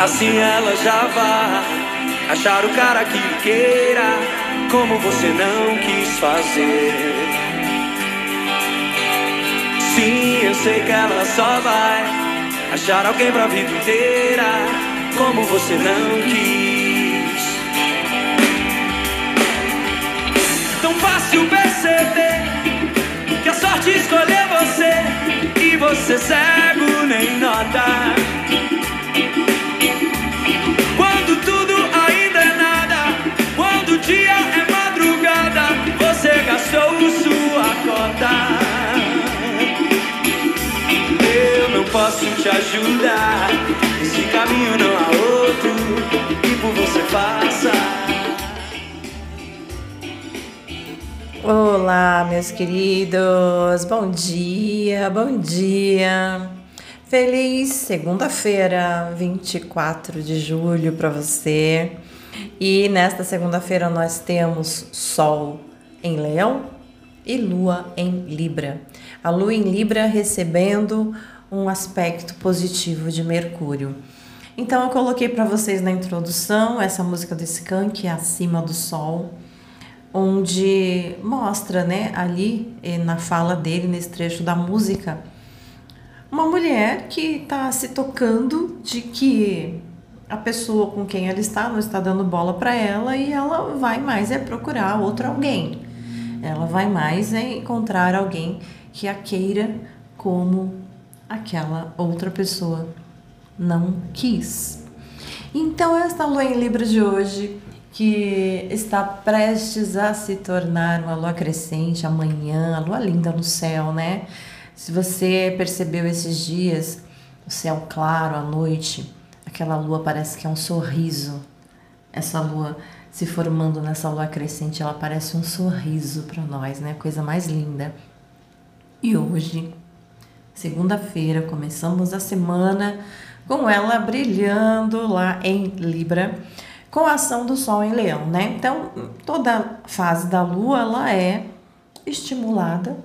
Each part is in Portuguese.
Assim ela já vai achar o cara que queira, como você não quis fazer. Sim, eu sei que ela só vai achar alguém pra vida inteira, como você não quis. Tão fácil perceber que a sorte escolheu você e você cego te esse caminho não há outro, e por você passa. Olá, meus queridos, bom dia, bom dia. Feliz segunda-feira, 24 de julho para você. E nesta segunda-feira nós temos Sol em Leão e Lua em Libra. A Lua em Libra recebendo um aspecto positivo de Mercúrio. Então eu coloquei para vocês na introdução essa música do Skank, Acima do Sol onde mostra, né, ali eh, na fala dele, nesse trecho da música, uma mulher que está se tocando de que a pessoa com quem ela está não está dando bola para ela e ela vai mais é procurar outro alguém. Ela vai mais é encontrar alguém que a queira como aquela outra pessoa não quis. Então, esta lua em Libra de hoje que está prestes a se tornar uma lua crescente amanhã, a lua linda no céu, né? Se você percebeu esses dias, o céu claro à noite, aquela lua parece que é um sorriso. Essa lua se formando nessa lua crescente, ela parece um sorriso para nós, né? Coisa mais linda. E hoje, segunda-feira, começamos a semana com ela brilhando lá em Libra com a ação do Sol em Leão, né? Então, toda fase da Lua ela é estimulada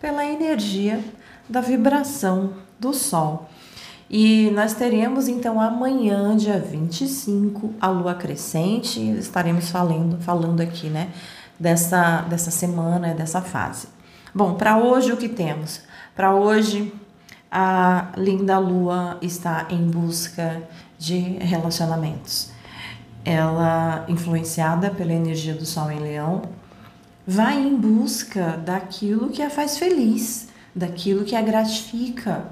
pela energia da vibração do Sol. E nós teremos então amanhã, dia 25, a lua crescente, estaremos falando, falando aqui, né, dessa, dessa semana, dessa fase. Bom, para hoje o que temos? Para hoje, a linda lua está em busca de relacionamentos ela influenciada pela energia do Sol em Leão, vai em busca daquilo que a faz feliz, daquilo que a gratifica,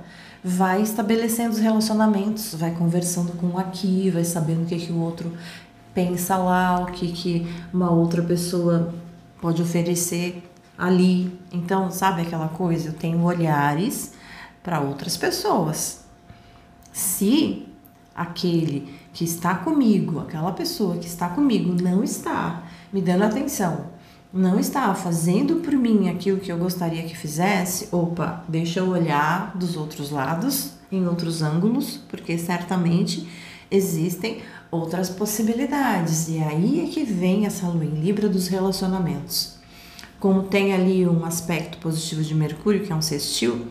vai estabelecendo os relacionamentos, vai conversando com um aqui, vai sabendo o que, que o outro pensa lá, o que, que uma outra pessoa pode oferecer ali. Então, sabe aquela coisa? Eu tenho olhares para outras pessoas. Se aquele que está comigo, aquela pessoa que está comigo não está me dando atenção, não está fazendo por mim aquilo que eu gostaria que fizesse, opa, deixa eu olhar dos outros lados, em outros ângulos, porque certamente existem outras possibilidades. E aí é que vem essa lua em Libra dos relacionamentos. Como tem ali um aspecto positivo de Mercúrio, que é um sextil,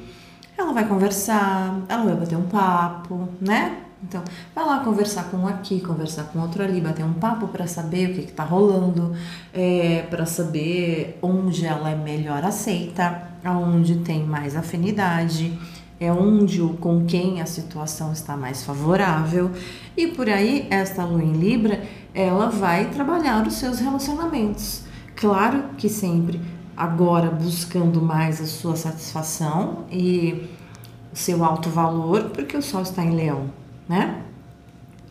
ela vai conversar, ela vai bater um papo, né? Então, vai lá conversar com um aqui, conversar com outro ali, bater um papo para saber o que está rolando, é, para saber onde ela é melhor aceita, aonde tem mais afinidade, é onde ou com quem a situação está mais favorável. E por aí, esta lua em Libra, ela vai trabalhar os seus relacionamentos. Claro que sempre agora buscando mais a sua satisfação e o seu alto valor, porque o sol está em leão né?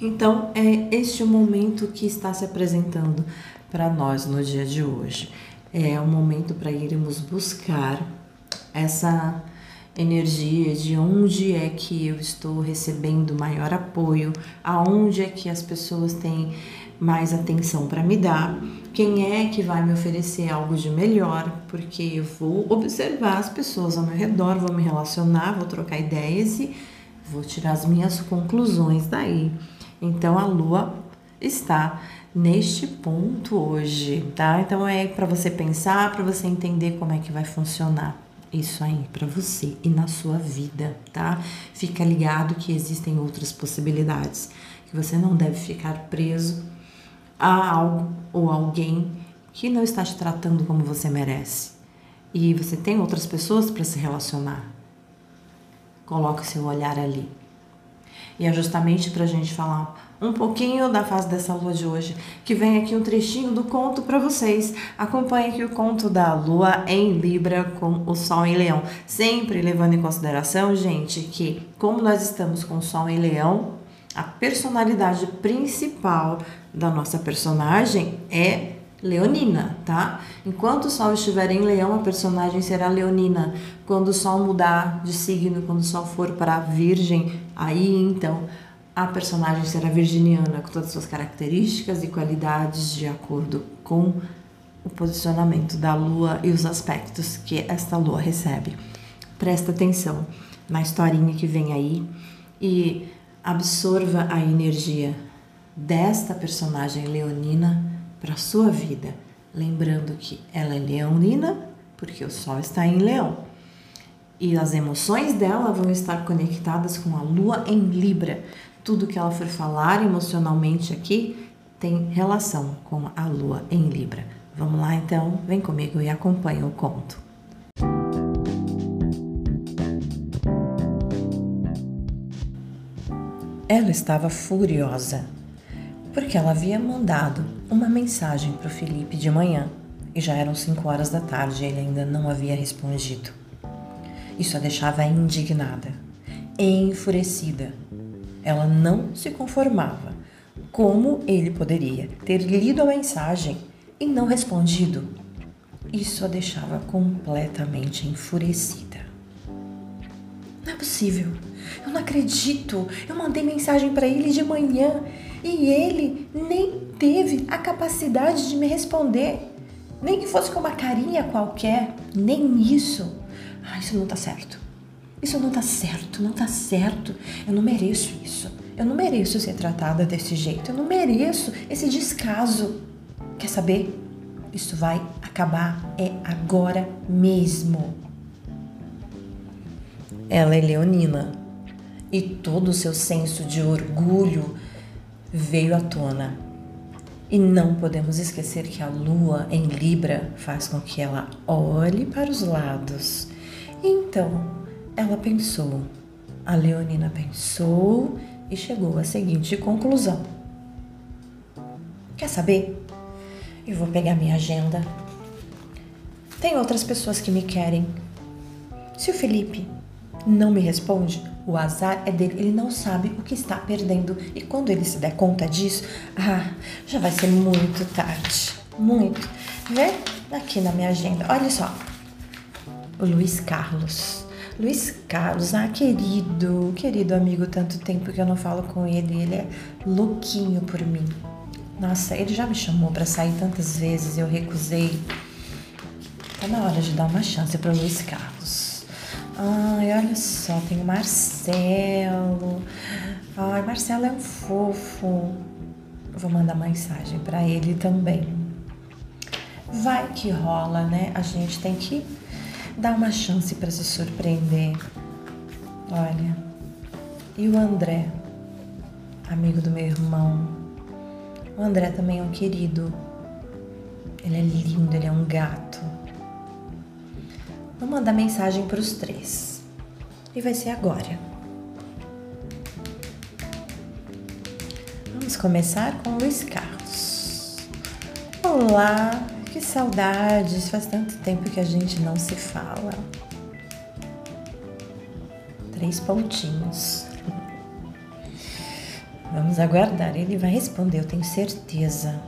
Então, é este o momento que está se apresentando para nós no dia de hoje. É o momento para irmos buscar essa energia de onde é que eu estou recebendo maior apoio, aonde é que as pessoas têm mais atenção para me dar, quem é que vai me oferecer algo de melhor, porque eu vou observar as pessoas ao meu redor, vou me relacionar, vou trocar ideias e Vou tirar as minhas conclusões daí. Então a lua está neste ponto hoje, tá? Então é para você pensar, para você entender como é que vai funcionar isso aí para você e na sua vida, tá? Fica ligado que existem outras possibilidades. que você não deve ficar preso a algo ou alguém que não está te tratando como você merece. E você tem outras pessoas para se relacionar. Coloque seu olhar ali. E é justamente para a gente falar um pouquinho da fase dessa lua de hoje, que vem aqui um trechinho do conto para vocês. Acompanhe aqui o conto da lua em Libra com o Sol em Leão. Sempre levando em consideração, gente, que como nós estamos com o Sol em Leão, a personalidade principal da nossa personagem é leonina, tá? Enquanto o Sol estiver em Leão, a personagem será leonina. Quando o Sol mudar de signo, quando o Sol for para Virgem, aí então a personagem será virginiana, com todas as suas características e qualidades de acordo com o posicionamento da Lua e os aspectos que esta Lua recebe. Presta atenção na historinha que vem aí e absorva a energia desta personagem leonina para sua vida, lembrando que ela é leonina porque o Sol está em Leão. E as emoções dela vão estar conectadas com a Lua em Libra. Tudo que ela for falar emocionalmente aqui tem relação com a Lua em Libra. Vamos lá então, vem comigo e acompanha o conto. Ela estava furiosa porque ela havia mandado uma mensagem para o Felipe de manhã e já eram cinco horas da tarde e ele ainda não havia respondido. Isso a deixava indignada, enfurecida. Ela não se conformava. Como ele poderia ter lido a mensagem e não respondido? Isso a deixava completamente enfurecida. Não é possível. Eu não acredito. Eu mandei mensagem para ele de manhã e ele nem teve a capacidade de me responder. Nem que fosse com uma carinha qualquer, nem isso. Ah, isso não tá certo. Isso não tá certo, não tá certo. Eu não mereço isso. Eu não mereço ser tratada desse jeito. Eu não mereço esse descaso. Quer saber? Isso vai acabar é agora mesmo. Ela é leonina e todo o seu senso de orgulho veio à tona. E não podemos esquecer que a lua em Libra faz com que ela olhe para os lados. Então, ela pensou, a Leonina pensou e chegou à seguinte conclusão: Quer saber? Eu vou pegar minha agenda. Tem outras pessoas que me querem. Se o Felipe não me responde, o azar é dele, ele não sabe o que está perdendo. E quando ele se der conta disso, ah, já vai ser muito tarde. Muito. Vê aqui na minha agenda. Olha só. O Luiz Carlos. Luiz Carlos, ah, querido, querido amigo, tanto tempo que eu não falo com ele. Ele é louquinho por mim. Nossa, ele já me chamou para sair tantas vezes, eu recusei. Tá na hora de dar uma chance para Luiz Carlos. Ai, olha só, tem o Marcelo. Ai, Marcelo é um fofo. Vou mandar mensagem para ele também. Vai que rola, né? A gente tem que dar uma chance para se surpreender. Olha. E o André, amigo do meu irmão. O André também é um querido. Ele é lindo, ele é um gato. Vou mandar mensagem para os três. E vai ser agora. Vamos começar com o Luiz Carlos. Olá, que saudades! Faz tanto tempo que a gente não se fala. Três pontinhos. Vamos aguardar, ele vai responder, eu tenho certeza.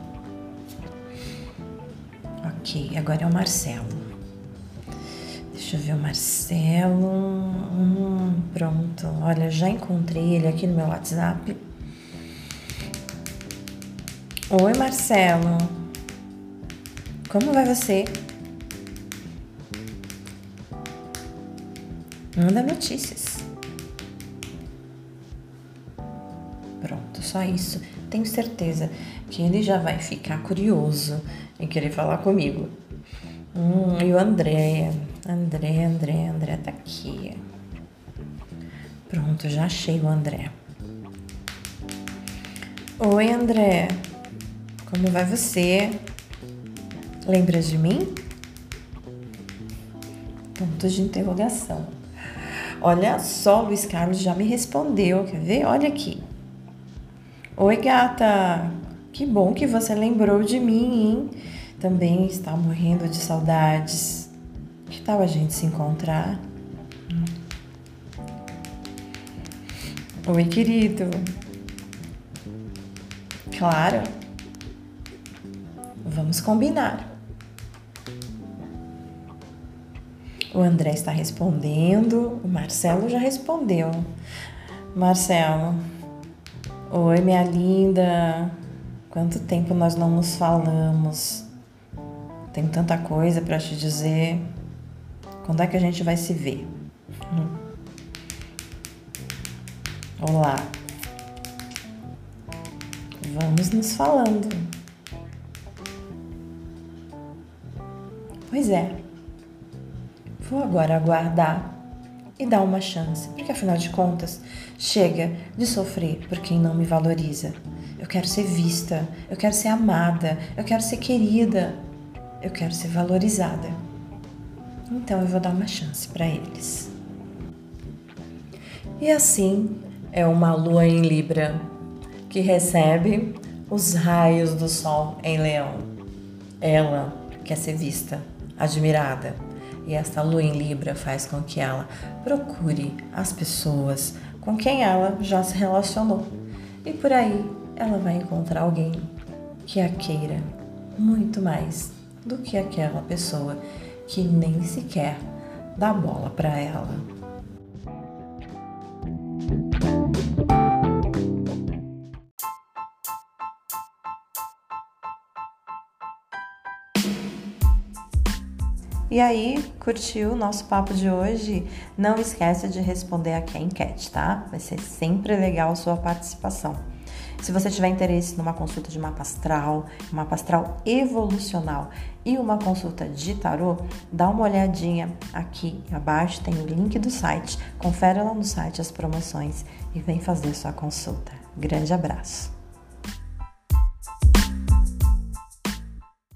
Ok, agora é o Marcelo. Deixa eu ver o Marcelo. Hum, pronto. Olha, já encontrei ele aqui no meu WhatsApp. Oi, Marcelo. Como vai você? Manda notícias. Pronto, só isso. Tenho certeza que ele já vai ficar curioso em querer falar comigo. Hum, e o André? André, André, André tá aqui. Pronto, já achei o André. Oi, André. Como vai você? Lembra de mim? Ponto de interrogação. Olha só, Luiz Carlos já me respondeu. Quer ver? Olha aqui. Oi, gata. Que bom que você lembrou de mim, hein? Também está morrendo de saudades. Que tal a gente se encontrar? Oi, querido. Claro. Vamos combinar. O André está respondendo, o Marcelo já respondeu. Marcelo, oi, minha linda. Quanto tempo nós não nos falamos? Tenho tanta coisa para te dizer. Quando é que a gente vai se ver? Hum. Olá. Vamos nos falando. Pois é. Vou agora aguardar e dar uma chance, porque afinal de contas, chega de sofrer por quem não me valoriza. Eu quero ser vista, eu quero ser amada, eu quero ser querida, eu quero ser valorizada. Então eu vou dar uma chance para eles. E assim é uma lua em Libra que recebe os raios do sol em Leão. Ela quer ser vista, admirada. E esta lua em Libra faz com que ela procure as pessoas com quem ela já se relacionou. E por aí ela vai encontrar alguém que a queira muito mais do que aquela pessoa que nem sequer dá bola para ela. E aí, curtiu o nosso papo de hoje? Não esqueça de responder aqui a enquete, tá? Vai ser sempre legal a sua participação. Se você tiver interesse numa consulta de mapa astral, mapa astral evolucional e uma consulta de tarô, dá uma olhadinha aqui abaixo, tem o link do site. Confere lá no site as promoções e vem fazer sua consulta. Grande abraço!